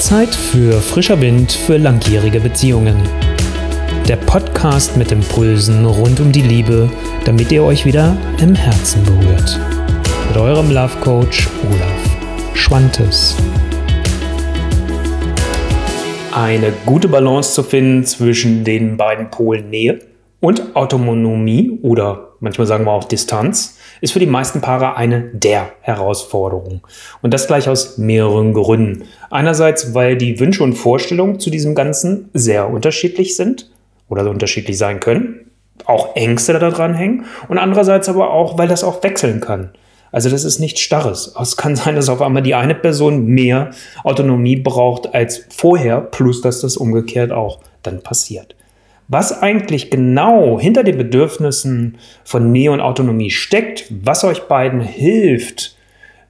Zeit für frischer Wind für langjährige Beziehungen. Der Podcast mit Impulsen rund um die Liebe, damit ihr euch wieder im Herzen berührt. Mit eurem Love Coach Olaf Schwantes. Eine gute Balance zu finden zwischen den beiden Polen Nähe und Autonomie oder manchmal sagen wir auch Distanz ist für die meisten Paare eine der Herausforderung. Und das gleich aus mehreren Gründen. Einerseits, weil die Wünsche und Vorstellungen zu diesem Ganzen sehr unterschiedlich sind oder unterschiedlich sein können, auch Ängste da dran hängen und andererseits aber auch, weil das auch wechseln kann. Also das ist nichts Starres. Es kann sein, dass auf einmal die eine Person mehr Autonomie braucht als vorher, plus dass das umgekehrt auch dann passiert was eigentlich genau hinter den Bedürfnissen von Nähe und Autonomie steckt, was euch beiden hilft,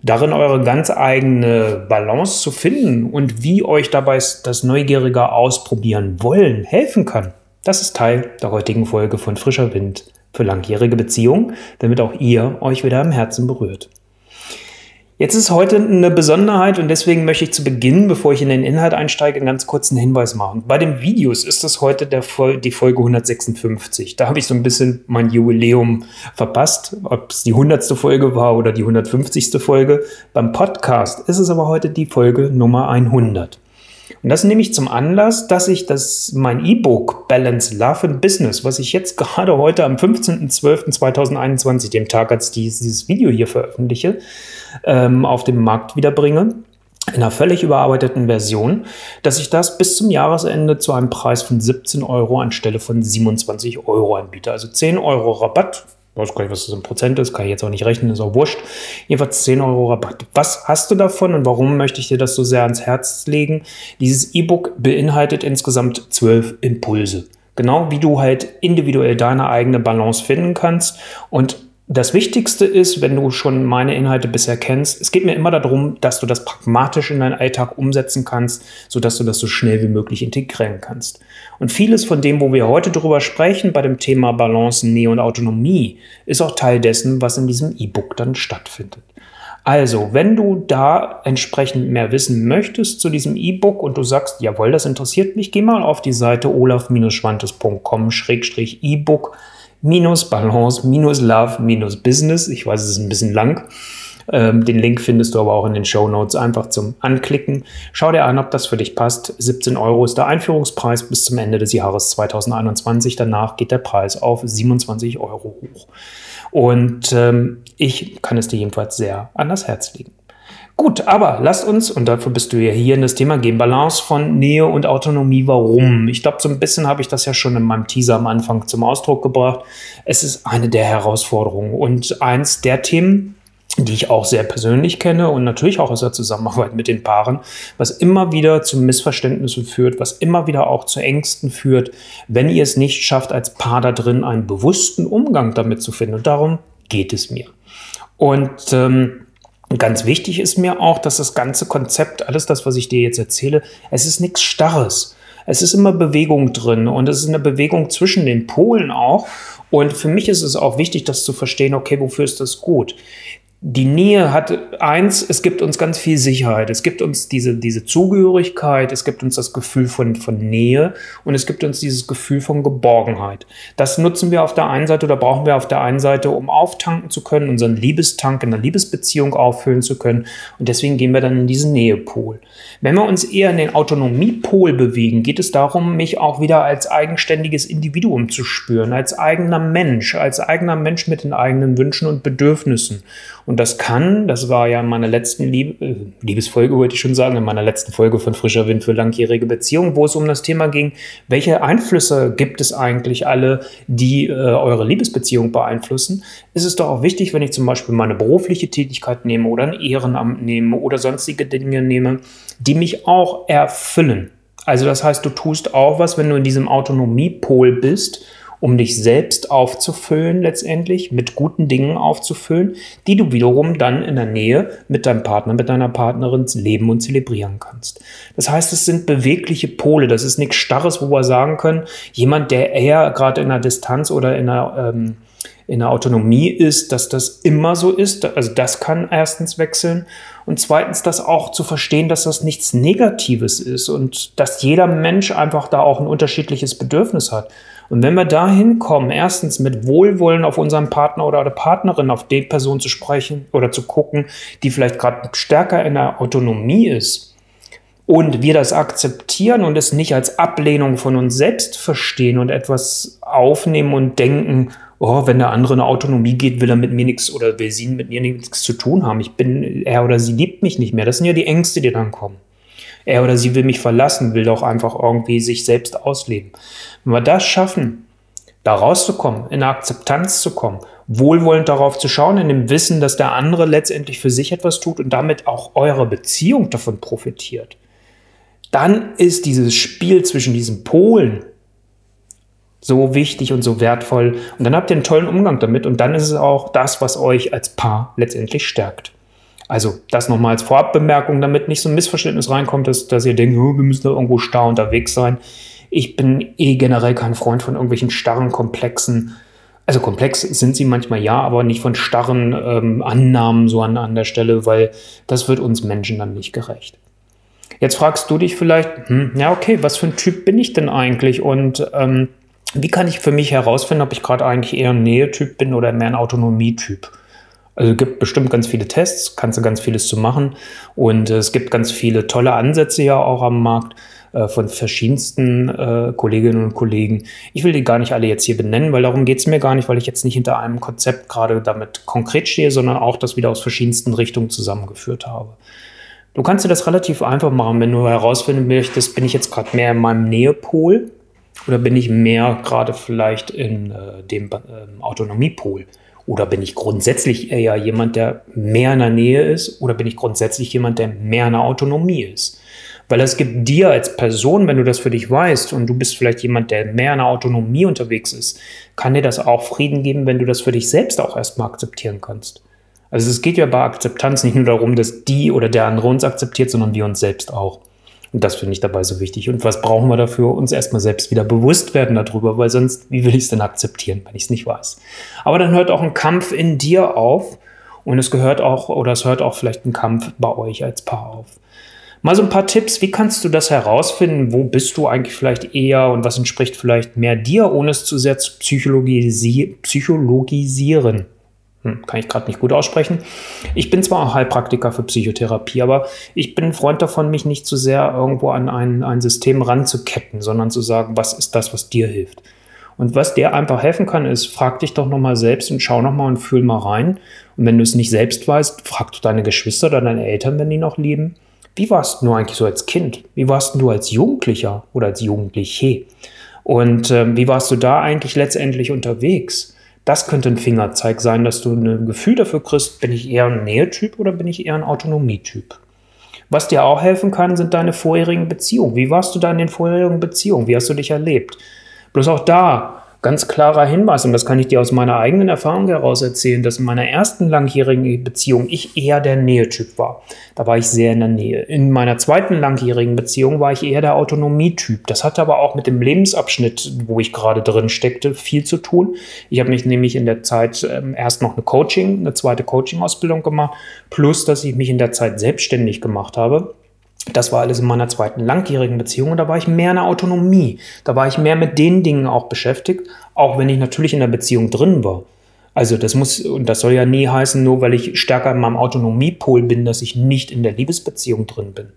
darin eure ganz eigene Balance zu finden und wie euch dabei das neugierige Ausprobieren wollen helfen kann. Das ist Teil der heutigen Folge von Frischer Wind für langjährige Beziehungen, damit auch ihr euch wieder im Herzen berührt. Jetzt ist heute eine Besonderheit und deswegen möchte ich zu Beginn, bevor ich in den Inhalt einsteige, einen ganz kurzen Hinweis machen. Bei den Videos ist das heute der, die Folge 156. Da habe ich so ein bisschen mein Jubiläum verpasst, ob es die 100. Folge war oder die 150. Folge. Beim Podcast ist es aber heute die Folge Nummer 100. Und das nehme ich zum Anlass, dass ich das, mein E-Book Balance Love and Business, was ich jetzt gerade heute am 15.12.2021, dem Tag, als dieses Video hier veröffentliche, ähm, auf den Markt wiederbringe in einer völlig überarbeiteten Version, dass ich das bis zum Jahresende zu einem Preis von 17 Euro anstelle von 27 Euro anbiete. Also 10 Euro Rabatt weiß gar nicht, was das in Prozent ist, kann ich jetzt auch nicht rechnen, ist auch wurscht. Jedenfalls 10 Euro Rabatt. Was hast du davon und warum möchte ich dir das so sehr ans Herz legen? Dieses E-Book beinhaltet insgesamt 12 Impulse. Genau wie du halt individuell deine eigene Balance finden kannst und das Wichtigste ist, wenn du schon meine Inhalte bisher kennst, es geht mir immer darum, dass du das pragmatisch in deinen Alltag umsetzen kannst, sodass du das so schnell wie möglich integrieren kannst. Und vieles von dem, wo wir heute drüber sprechen, bei dem Thema Balance, Nähe und Autonomie, ist auch Teil dessen, was in diesem E-Book dann stattfindet. Also, wenn du da entsprechend mehr wissen möchtest zu diesem E-Book und du sagst, jawohl, das interessiert mich, geh mal auf die Seite olaf-schwantes.com-e-book minus Balance, minus Love, minus Business. Ich weiß, es ist ein bisschen lang. Ähm, den Link findest du aber auch in den Show Notes einfach zum Anklicken. Schau dir an, ob das für dich passt. 17 Euro ist der Einführungspreis bis zum Ende des Jahres 2021. Danach geht der Preis auf 27 Euro hoch. Und ähm, ich kann es dir jedenfalls sehr an das Herz legen. Gut, aber lasst uns, und dafür bist du ja hier in das Thema gehen, Balance von Nähe und Autonomie, warum? Ich glaube, so ein bisschen habe ich das ja schon in meinem Teaser am Anfang zum Ausdruck gebracht. Es ist eine der Herausforderungen und eins der Themen, die ich auch sehr persönlich kenne und natürlich auch aus der Zusammenarbeit mit den Paaren, was immer wieder zu Missverständnissen führt, was immer wieder auch zu Ängsten führt, wenn ihr es nicht schafft, als Paar da drin einen bewussten Umgang damit zu finden. Und darum geht es mir. Und ähm, ganz wichtig ist mir auch, dass das ganze Konzept, alles das, was ich dir jetzt erzähle, es ist nichts Starres. Es ist immer Bewegung drin und es ist eine Bewegung zwischen den Polen auch. Und für mich ist es auch wichtig, das zu verstehen, okay, wofür ist das gut? Die Nähe hat eins, es gibt uns ganz viel Sicherheit. Es gibt uns diese, diese Zugehörigkeit, es gibt uns das Gefühl von, von Nähe und es gibt uns dieses Gefühl von Geborgenheit. Das nutzen wir auf der einen Seite oder brauchen wir auf der einen Seite, um auftanken zu können, unseren Liebestank in der Liebesbeziehung auffüllen zu können. Und deswegen gehen wir dann in diesen Nähepol. Wenn wir uns eher in den Autonomiepol bewegen, geht es darum, mich auch wieder als eigenständiges Individuum zu spüren, als eigener Mensch, als eigener Mensch mit den eigenen Wünschen und Bedürfnissen. Und das kann, das war ja in meiner letzten Lieb äh, Liebesfolge, wollte ich schon sagen, in meiner letzten Folge von Frischer Wind für langjährige Beziehungen, wo es um das Thema ging, welche Einflüsse gibt es eigentlich alle, die äh, eure Liebesbeziehung beeinflussen, ist es doch auch wichtig, wenn ich zum Beispiel meine berufliche Tätigkeit nehme oder ein Ehrenamt nehme oder sonstige Dinge nehme, die mich auch erfüllen. Also das heißt, du tust auch was, wenn du in diesem Autonomiepol bist um dich selbst aufzufüllen, letztendlich mit guten Dingen aufzufüllen, die du wiederum dann in der Nähe mit deinem Partner, mit deiner Partnerin leben und zelebrieren kannst. Das heißt, es sind bewegliche Pole. Das ist nichts Starres, wo wir sagen können, jemand, der eher gerade in der Distanz oder in der ähm, in der Autonomie ist, dass das immer so ist. Also das kann erstens wechseln. Und zweitens, das auch zu verstehen, dass das nichts Negatives ist und dass jeder Mensch einfach da auch ein unterschiedliches Bedürfnis hat. Und wenn wir da hinkommen, erstens mit Wohlwollen auf unseren Partner oder eine Partnerin, auf die Person zu sprechen oder zu gucken, die vielleicht gerade stärker in der Autonomie ist, und wir das akzeptieren und es nicht als Ablehnung von uns selbst verstehen und etwas aufnehmen und denken, oh, wenn der andere eine Autonomie geht, will er mit mir nichts oder will sie mit mir nichts zu tun haben. Ich bin, er oder sie liebt mich nicht mehr. Das sind ja die Ängste, die dann kommen. Er oder sie will mich verlassen, will doch einfach irgendwie sich selbst ausleben. Wenn wir das schaffen, da rauszukommen, in Akzeptanz zu kommen, wohlwollend darauf zu schauen, in dem Wissen, dass der andere letztendlich für sich etwas tut und damit auch eure Beziehung davon profitiert, dann ist dieses Spiel zwischen diesen Polen so wichtig und so wertvoll. Und dann habt ihr einen tollen Umgang damit und dann ist es auch das, was euch als Paar letztendlich stärkt. Also das nochmal als Vorabbemerkung, damit nicht so ein Missverständnis reinkommt, dass, dass ihr denkt, oh, wir müssen da irgendwo starr unterwegs sein. Ich bin eh generell kein Freund von irgendwelchen starren, komplexen, also komplex sind sie manchmal ja, aber nicht von starren ähm, Annahmen so an, an der Stelle, weil das wird uns Menschen dann nicht gerecht. Jetzt fragst du dich vielleicht, hm, ja, okay, was für ein Typ bin ich denn eigentlich? Und ähm, wie kann ich für mich herausfinden, ob ich gerade eigentlich eher ein Nähetyp bin oder mehr ein Autonomietyp? Also es gibt bestimmt ganz viele Tests, kannst du ganz vieles zu machen. Und äh, es gibt ganz viele tolle Ansätze ja auch am Markt äh, von verschiedensten äh, Kolleginnen und Kollegen. Ich will die gar nicht alle jetzt hier benennen, weil darum geht es mir gar nicht, weil ich jetzt nicht hinter einem Konzept gerade damit konkret stehe, sondern auch das wieder aus verschiedensten Richtungen zusammengeführt habe. Du kannst dir das relativ einfach machen, wenn du herausfinden möchtest, bin ich jetzt gerade mehr in meinem Nähepol oder bin ich mehr gerade vielleicht in äh, dem äh, Autonomiepol? Oder bin ich grundsätzlich eher jemand, der mehr in der Nähe ist? Oder bin ich grundsätzlich jemand, der mehr in der Autonomie ist? Weil es gibt dir als Person, wenn du das für dich weißt und du bist vielleicht jemand, der mehr in der Autonomie unterwegs ist, kann dir das auch Frieden geben, wenn du das für dich selbst auch erstmal akzeptieren kannst. Also es geht ja bei Akzeptanz nicht nur darum, dass die oder der andere uns akzeptiert, sondern wir uns selbst auch. Und das finde ich dabei so wichtig. Und was brauchen wir dafür? Uns erstmal selbst wieder bewusst werden darüber, weil sonst, wie will ich es denn akzeptieren, wenn ich es nicht weiß? Aber dann hört auch ein Kampf in dir auf und es gehört auch, oder es hört auch vielleicht ein Kampf bei euch als Paar auf. Mal so ein paar Tipps, wie kannst du das herausfinden? Wo bist du eigentlich vielleicht eher und was entspricht vielleicht mehr dir, ohne es zu sehr zu psychologisi psychologisieren? Hm, kann ich gerade nicht gut aussprechen. Ich bin zwar auch Heilpraktiker für Psychotherapie, aber ich bin ein Freund davon, mich nicht zu sehr irgendwo an ein, ein System ranzuketten, sondern zu sagen, was ist das, was dir hilft. Und was dir einfach helfen kann, ist, frag dich doch nochmal selbst und schau nochmal und fühl mal rein. Und wenn du es nicht selbst weißt, frag du deine Geschwister oder deine Eltern, wenn die noch leben. Wie warst du eigentlich so als Kind? Wie warst du als Jugendlicher oder als Jugendliche? Und ähm, wie warst du da eigentlich letztendlich unterwegs? Das könnte ein Fingerzeig sein, dass du ein Gefühl dafür kriegst, bin ich eher ein Nähetyp oder bin ich eher ein Autonomietyp. Was dir auch helfen kann, sind deine vorherigen Beziehungen. Wie warst du da in den vorherigen Beziehungen? Wie hast du dich erlebt? Bloß auch da ganz klarer Hinweis, und das kann ich dir aus meiner eigenen Erfahrung heraus erzählen, dass in meiner ersten langjährigen Beziehung ich eher der Nähetyp war. Da war ich sehr in der Nähe. In meiner zweiten langjährigen Beziehung war ich eher der Autonomietyp. Das hatte aber auch mit dem Lebensabschnitt, wo ich gerade drin steckte, viel zu tun. Ich habe mich nämlich in der Zeit ähm, erst noch eine Coaching, eine zweite Coaching-Ausbildung gemacht, plus dass ich mich in der Zeit selbstständig gemacht habe. Das war alles in meiner zweiten langjährigen Beziehung und da war ich mehr in der Autonomie. Da war ich mehr mit den Dingen auch beschäftigt, auch wenn ich natürlich in der Beziehung drin war. Also das muss, und das soll ja nie heißen, nur weil ich stärker in meinem Autonomiepol bin, dass ich nicht in der Liebesbeziehung drin bin.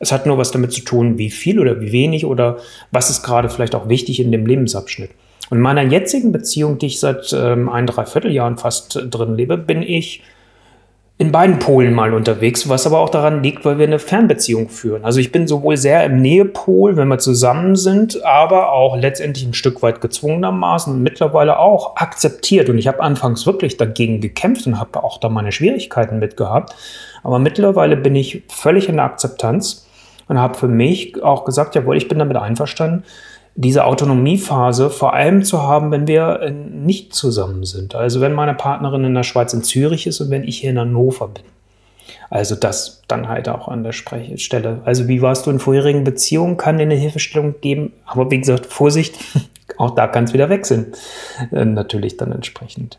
Es hat nur was damit zu tun, wie viel oder wie wenig oder was ist gerade vielleicht auch wichtig in dem Lebensabschnitt. Und in meiner jetzigen Beziehung, die ich seit ähm, ein Dreivierteljahren fast drin lebe, bin ich in beiden Polen mal unterwegs, was aber auch daran liegt, weil wir eine Fernbeziehung führen. Also ich bin sowohl sehr im Nähepol, wenn wir zusammen sind, aber auch letztendlich ein Stück weit gezwungenermaßen mittlerweile auch akzeptiert. Und ich habe anfangs wirklich dagegen gekämpft und habe auch da meine Schwierigkeiten mit gehabt. Aber mittlerweile bin ich völlig in der Akzeptanz und habe für mich auch gesagt, jawohl, ich bin damit einverstanden, diese Autonomiephase vor allem zu haben, wenn wir äh, nicht zusammen sind. Also wenn meine Partnerin in der Schweiz in Zürich ist und wenn ich hier in Hannover bin. Also das dann halt auch an der Sprechstelle. Also wie warst du in vorherigen Beziehungen? Kann dir eine Hilfestellung geben. Aber wie gesagt, Vorsicht, auch da kann es wieder wechseln. Äh, natürlich dann entsprechend.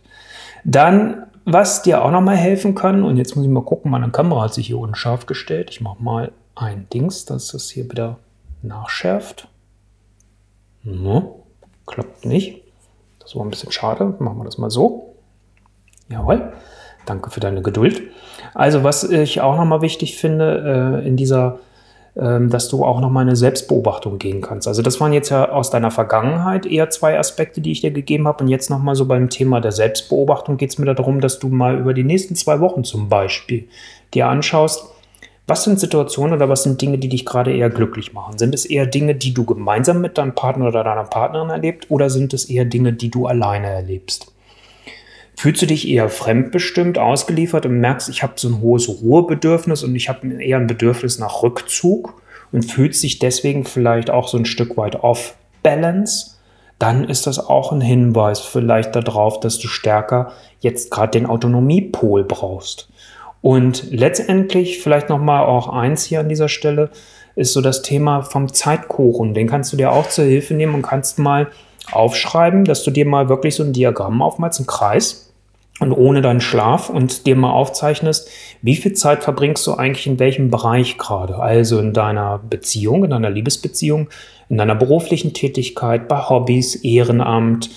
Dann was dir auch nochmal helfen kann, und jetzt muss ich mal gucken, meine Kamera hat sich hier unscharf gestellt. Ich mache mal ein Dings, dass das hier wieder nachschärft. No, klappt nicht. Das war ein bisschen schade. Machen wir das mal so. Jawohl. Danke für deine Geduld. Also, was ich auch nochmal wichtig finde, äh, in dieser ähm, dass du auch nochmal eine Selbstbeobachtung gehen kannst. Also das waren jetzt ja aus deiner Vergangenheit eher zwei Aspekte, die ich dir gegeben habe. Und jetzt nochmal so beim Thema der Selbstbeobachtung geht es mir darum, dass du mal über die nächsten zwei Wochen zum Beispiel dir anschaust, was sind Situationen oder was sind Dinge, die dich gerade eher glücklich machen? Sind es eher Dinge, die du gemeinsam mit deinem Partner oder deiner Partnerin erlebt oder sind es eher Dinge, die du alleine erlebst? Fühlst du dich eher fremdbestimmt, ausgeliefert und merkst, ich habe so ein hohes Ruhebedürfnis und ich habe eher ein Bedürfnis nach Rückzug und fühlst dich deswegen vielleicht auch so ein Stück weit off-balance? Dann ist das auch ein Hinweis vielleicht darauf, dass du stärker jetzt gerade den Autonomiepol brauchst. Und letztendlich vielleicht nochmal auch eins hier an dieser Stelle ist so das Thema vom Zeitkuchen. Den kannst du dir auch zur Hilfe nehmen und kannst mal aufschreiben, dass du dir mal wirklich so ein Diagramm aufmalst, einen Kreis und ohne deinen Schlaf und dir mal aufzeichnest, wie viel Zeit verbringst du eigentlich in welchem Bereich gerade? Also in deiner Beziehung, in deiner Liebesbeziehung, in deiner beruflichen Tätigkeit, bei Hobbys, Ehrenamt,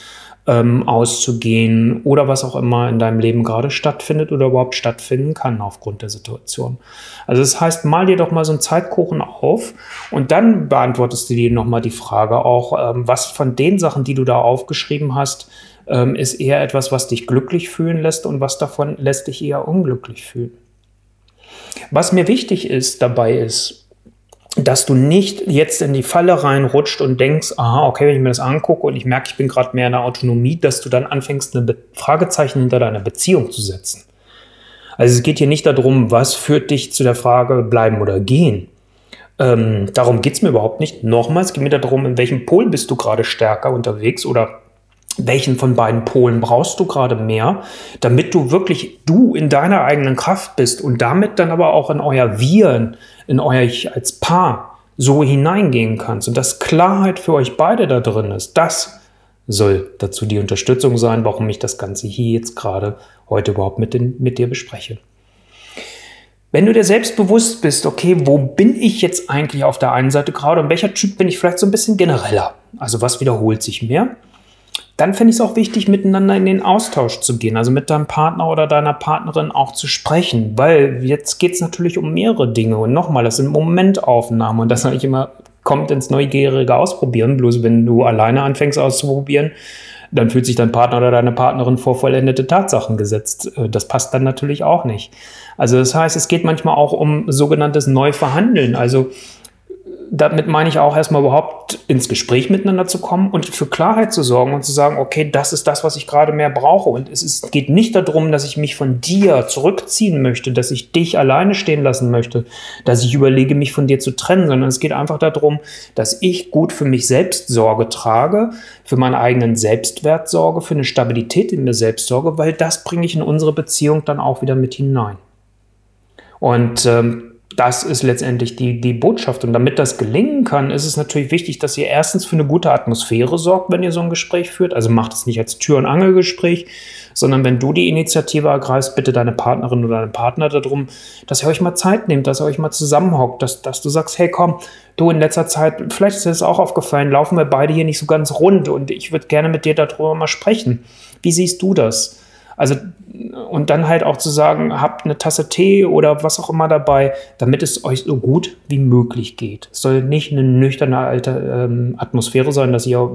ähm, auszugehen oder was auch immer in deinem Leben gerade stattfindet oder überhaupt stattfinden kann aufgrund der Situation. Also das heißt, mal dir doch mal so einen Zeitkuchen auf und dann beantwortest du dir nochmal die Frage auch, ähm, was von den Sachen, die du da aufgeschrieben hast, ähm, ist eher etwas, was dich glücklich fühlen lässt und was davon lässt dich eher unglücklich fühlen. Was mir wichtig ist dabei ist, dass du nicht jetzt in die Falle reinrutscht und denkst, aha, okay, wenn ich mir das angucke und ich merke, ich bin gerade mehr in der Autonomie, dass du dann anfängst, eine Be Fragezeichen hinter deiner Beziehung zu setzen. Also es geht hier nicht darum, was führt dich zu der Frage bleiben oder gehen. Ähm, darum geht es mir überhaupt nicht. Nochmals, es geht mir darum, in welchem Pol bist du gerade stärker unterwegs oder welchen von beiden Polen brauchst du gerade mehr, damit du wirklich du in deiner eigenen Kraft bist und damit dann aber auch in euer Wir, in euer Ich als Paar so hineingehen kannst und dass Klarheit für euch beide da drin ist. Das soll dazu die Unterstützung sein, warum ich das Ganze hier jetzt gerade heute überhaupt mit, den, mit dir bespreche. Wenn du dir selbst bewusst bist, okay, wo bin ich jetzt eigentlich auf der einen Seite gerade und welcher Typ bin ich vielleicht so ein bisschen genereller? Also was wiederholt sich mehr? Dann finde ich es auch wichtig, miteinander in den Austausch zu gehen, also mit deinem Partner oder deiner Partnerin auch zu sprechen, weil jetzt geht es natürlich um mehrere Dinge. Und nochmal, das sind Momentaufnahmen und das sage ich immer, kommt ins neugierige Ausprobieren. Bloß wenn du alleine anfängst auszuprobieren, dann fühlt sich dein Partner oder deine Partnerin vor vollendete Tatsachen gesetzt. Äh, das passt dann natürlich auch nicht. Also das heißt, es geht manchmal auch um sogenanntes Neuverhandeln. Also damit meine ich auch erstmal überhaupt ins Gespräch miteinander zu kommen und für Klarheit zu sorgen und zu sagen, okay, das ist das, was ich gerade mehr brauche. Und es ist, geht nicht darum, dass ich mich von dir zurückziehen möchte, dass ich dich alleine stehen lassen möchte, dass ich überlege, mich von dir zu trennen, sondern es geht einfach darum, dass ich gut für mich selbst Sorge trage, für meinen eigenen Selbstwert sorge, für eine Stabilität in mir selbst sorge, weil das bringe ich in unsere Beziehung dann auch wieder mit hinein. Und ähm, das ist letztendlich die, die Botschaft. Und damit das gelingen kann, ist es natürlich wichtig, dass ihr erstens für eine gute Atmosphäre sorgt, wenn ihr so ein Gespräch führt. Also macht es nicht als Tür- und Angelgespräch, sondern wenn du die Initiative ergreifst, bitte deine Partnerin oder deinen Partner darum, dass ihr euch mal Zeit nehmt, dass ihr euch mal zusammenhockt, dass, dass du sagst, hey komm, du in letzter Zeit, vielleicht ist dir das auch aufgefallen, laufen wir beide hier nicht so ganz rund und ich würde gerne mit dir darüber mal sprechen. Wie siehst du das? Also, und dann halt auch zu sagen, habt eine Tasse Tee oder was auch immer dabei, damit es euch so gut wie möglich geht. Es soll nicht eine nüchterne alte ähm, Atmosphäre sein, dass ihr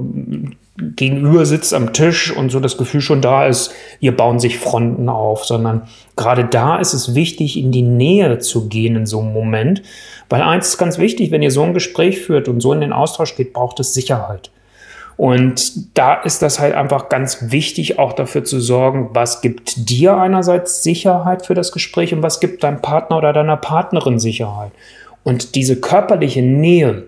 gegenüber sitzt am Tisch und so das Gefühl schon da ist, hier bauen sich Fronten auf, sondern gerade da ist es wichtig, in die Nähe zu gehen in so einem Moment. Weil eins ist ganz wichtig, wenn ihr so ein Gespräch führt und so in den Austausch geht, braucht es Sicherheit. Und da ist das halt einfach ganz wichtig, auch dafür zu sorgen, was gibt dir einerseits Sicherheit für das Gespräch und was gibt deinem Partner oder deiner Partnerin Sicherheit. Und diese körperliche Nähe,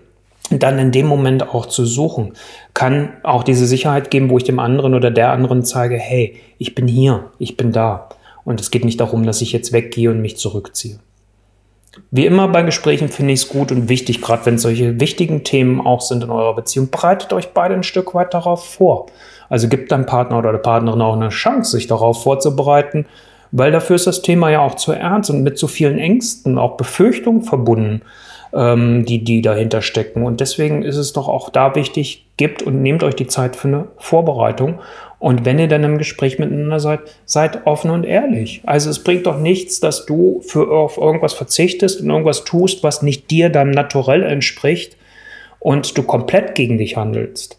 dann in dem Moment auch zu suchen, kann auch diese Sicherheit geben, wo ich dem anderen oder der anderen zeige, hey, ich bin hier, ich bin da. Und es geht nicht darum, dass ich jetzt weggehe und mich zurückziehe. Wie immer bei Gesprächen finde ich es gut und wichtig, gerade wenn solche wichtigen Themen auch sind in eurer Beziehung, bereitet euch beide ein Stück weit darauf vor. Also gibt deinem Partner oder der Partnerin auch eine Chance, sich darauf vorzubereiten, weil dafür ist das Thema ja auch zu ernst und mit zu vielen Ängsten, auch Befürchtungen verbunden, ähm, die, die dahinter stecken. Und deswegen ist es doch auch da wichtig, gebt und nehmt euch die Zeit für eine Vorbereitung. Und wenn ihr dann im Gespräch miteinander seid, seid offen und ehrlich. Also es bringt doch nichts, dass du für auf irgendwas verzichtest und irgendwas tust, was nicht dir dann naturell entspricht und du komplett gegen dich handelst.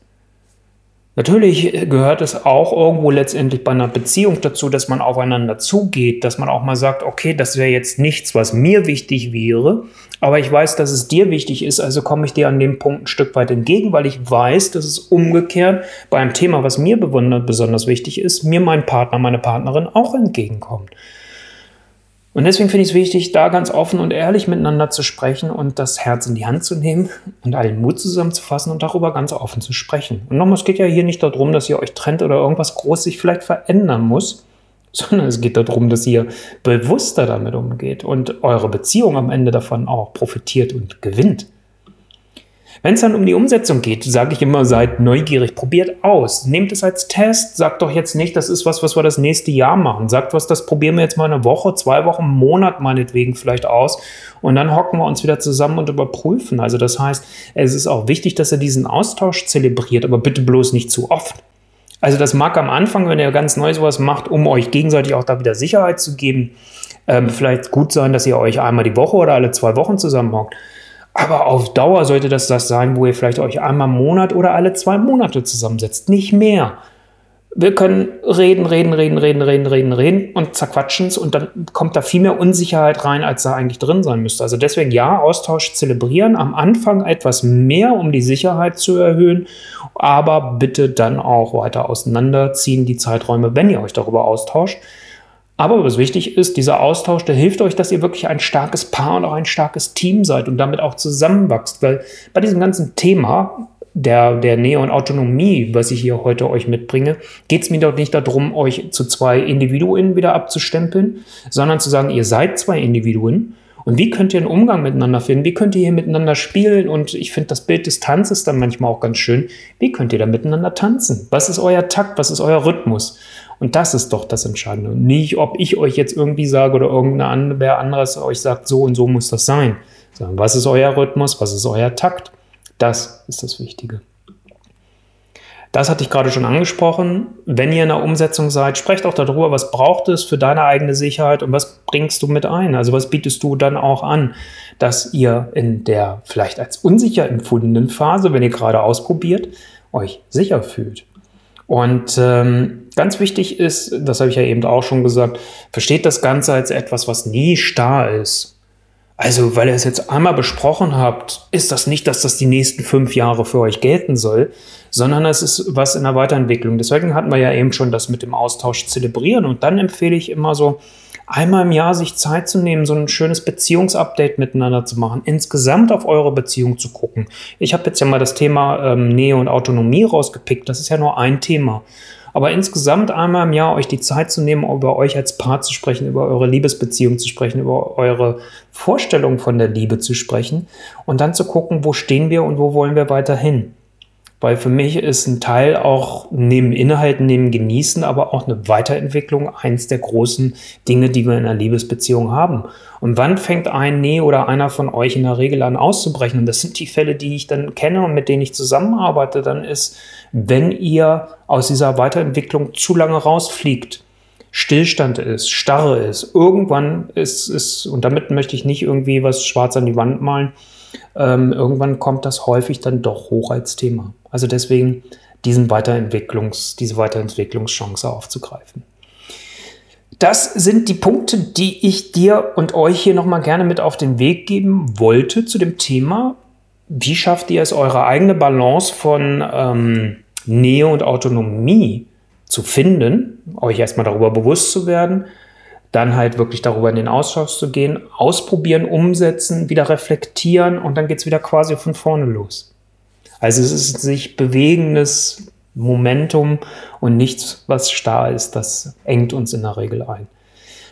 Natürlich gehört es auch irgendwo letztendlich bei einer Beziehung dazu, dass man aufeinander zugeht, dass man auch mal sagt, okay, das wäre jetzt nichts, was mir wichtig wäre, aber ich weiß, dass es dir wichtig ist, also komme ich dir an dem Punkt ein Stück weit entgegen, weil ich weiß, dass es umgekehrt bei einem Thema, was mir besonders wichtig ist, mir mein Partner, meine Partnerin auch entgegenkommt. Und deswegen finde ich es wichtig, da ganz offen und ehrlich miteinander zu sprechen und das Herz in die Hand zu nehmen und allen Mut zusammenzufassen und darüber ganz offen zu sprechen. Und nochmal, es geht ja hier nicht darum, dass ihr euch trennt oder irgendwas groß sich vielleicht verändern muss, sondern es geht darum, dass ihr bewusster damit umgeht und eure Beziehung am Ende davon auch profitiert und gewinnt. Wenn es dann um die Umsetzung geht, sage ich immer, seid neugierig, probiert aus, nehmt es als Test, sagt doch jetzt nicht, das ist was, was wir das nächste Jahr machen. Sagt was, das probieren wir jetzt mal eine Woche, zwei Wochen, einen Monat meinetwegen vielleicht aus und dann hocken wir uns wieder zusammen und überprüfen. Also das heißt, es ist auch wichtig, dass ihr diesen Austausch zelebriert, aber bitte bloß nicht zu oft. Also das mag am Anfang, wenn ihr ganz neu sowas macht, um euch gegenseitig auch da wieder Sicherheit zu geben, ähm, vielleicht gut sein, dass ihr euch einmal die Woche oder alle zwei Wochen zusammenhockt. Aber auf Dauer sollte das das sein, wo ihr vielleicht euch einmal im Monat oder alle zwei Monate zusammensetzt. Nicht mehr. Wir können reden, reden, reden, reden, reden, reden, reden und zerquatschen es und dann kommt da viel mehr Unsicherheit rein, als da eigentlich drin sein müsste. Also deswegen ja, Austausch zelebrieren, am Anfang etwas mehr, um die Sicherheit zu erhöhen, aber bitte dann auch weiter auseinanderziehen, die Zeiträume, wenn ihr euch darüber austauscht. Aber was wichtig ist, dieser Austausch, der hilft euch, dass ihr wirklich ein starkes Paar und auch ein starkes Team seid und damit auch zusammenwachst. Weil bei diesem ganzen Thema der, der Nähe und Autonomie, was ich hier heute euch mitbringe, geht es mir doch nicht darum, euch zu zwei Individuen wieder abzustempeln, sondern zu sagen, ihr seid zwei Individuen. Und wie könnt ihr einen Umgang miteinander finden? Wie könnt ihr hier miteinander spielen? Und ich finde das Bild des Tanzes dann manchmal auch ganz schön. Wie könnt ihr da miteinander tanzen? Was ist euer Takt? Was ist euer Rhythmus? Und das ist doch das Entscheidende. Nicht, ob ich euch jetzt irgendwie sage oder irgendeiner anderes euch sagt, so und so muss das sein. Sondern was ist euer Rhythmus? Was ist euer Takt? Das ist das Wichtige. Das hatte ich gerade schon angesprochen. Wenn ihr in der Umsetzung seid, sprecht auch darüber, was braucht es für deine eigene Sicherheit und was bringst du mit ein? Also was bietest du dann auch an, dass ihr in der vielleicht als unsicher empfundenen Phase, wenn ihr gerade ausprobiert, euch sicher fühlt. Und ähm, ganz wichtig ist, das habe ich ja eben auch schon gesagt, versteht das Ganze als etwas, was nie starr ist. Also, weil ihr es jetzt einmal besprochen habt, ist das nicht, dass das die nächsten fünf Jahre für euch gelten soll, sondern es ist was in der Weiterentwicklung. Deswegen hatten wir ja eben schon das mit dem Austausch zelebrieren. Und dann empfehle ich immer so, einmal im Jahr sich Zeit zu nehmen, so ein schönes Beziehungsupdate miteinander zu machen, insgesamt auf eure Beziehung zu gucken. Ich habe jetzt ja mal das Thema ähm, Nähe und Autonomie rausgepickt. Das ist ja nur ein Thema. Aber insgesamt einmal im Jahr euch die Zeit zu nehmen, über euch als Paar zu sprechen, über eure Liebesbeziehung zu sprechen, über eure Vorstellung von der Liebe zu sprechen und dann zu gucken, wo stehen wir und wo wollen wir weiterhin. Weil für mich ist ein Teil auch neben Inhalten, neben Genießen, aber auch eine Weiterentwicklung eins der großen Dinge, die wir in einer Liebesbeziehung haben. Und wann fängt ein Nee oder einer von euch in der Regel an auszubrechen? Und das sind die Fälle, die ich dann kenne und mit denen ich zusammenarbeite. Dann ist, wenn ihr aus dieser Weiterentwicklung zu lange rausfliegt, Stillstand ist, Starre ist, irgendwann ist es, und damit möchte ich nicht irgendwie was schwarz an die Wand malen, ähm, irgendwann kommt das häufig dann doch hoch als Thema. Also deswegen diesen Weiterentwicklungs, diese Weiterentwicklungschance aufzugreifen. Das sind die Punkte, die ich dir und euch hier nochmal gerne mit auf den Weg geben wollte zu dem Thema. Wie schafft ihr es, eure eigene Balance von ähm, Nähe und Autonomie zu finden, euch erstmal darüber bewusst zu werden, dann halt wirklich darüber in den Austausch zu gehen, ausprobieren, umsetzen, wieder reflektieren und dann geht es wieder quasi von vorne los. Also es ist sich bewegendes Momentum und nichts, was starr ist, das engt uns in der Regel ein.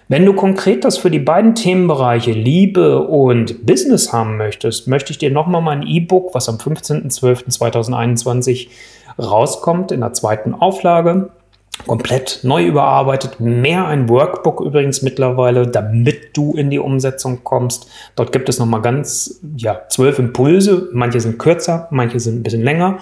Wenn du konkret das für die beiden Themenbereiche Liebe und Business haben möchtest, möchte ich dir nochmal mein E-Book, was am 15.12.2021 rauskommt, in der zweiten Auflage, komplett neu überarbeitet. Mehr ein Workbook übrigens mittlerweile, damit du in die Umsetzung kommst. Dort gibt es nochmal ganz, ja, zwölf Impulse. Manche sind kürzer, manche sind ein bisschen länger.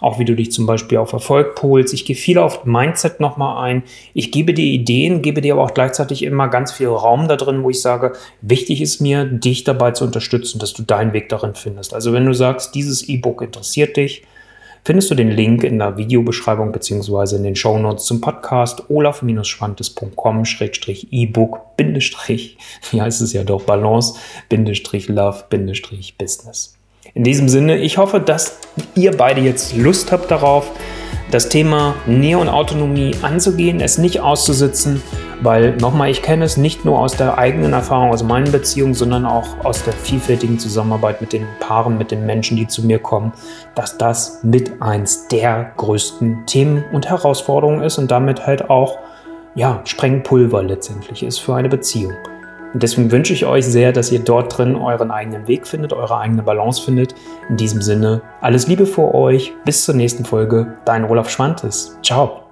Auch wie du dich zum Beispiel auf Erfolg polst. Ich gehe viel auf Mindset nochmal ein. Ich gebe dir Ideen, gebe dir aber auch gleichzeitig immer ganz viel Raum da drin, wo ich sage, wichtig ist mir, dich dabei zu unterstützen, dass du deinen Weg darin findest. Also wenn du sagst, dieses E-Book interessiert dich, findest du den Link in der Videobeschreibung bzw. in den Shownotes zum Podcast olaf-schwantes.com-ebook wie heißt es ja doch, Balance, Love, Business. In diesem Sinne, ich hoffe, dass ihr beide jetzt Lust habt darauf, das Thema Nähe und Autonomie anzugehen, es nicht auszusitzen, weil nochmal, ich kenne es nicht nur aus der eigenen Erfahrung, aus meinen Beziehungen, sondern auch aus der vielfältigen Zusammenarbeit mit den Paaren, mit den Menschen, die zu mir kommen, dass das mit eins der größten Themen und Herausforderungen ist und damit halt auch ja, Sprengpulver letztendlich ist für eine Beziehung. Und deswegen wünsche ich euch sehr, dass ihr dort drin euren eigenen Weg findet, eure eigene Balance findet. In diesem Sinne, alles Liebe für euch. Bis zur nächsten Folge. Dein Olaf Schwantes. Ciao.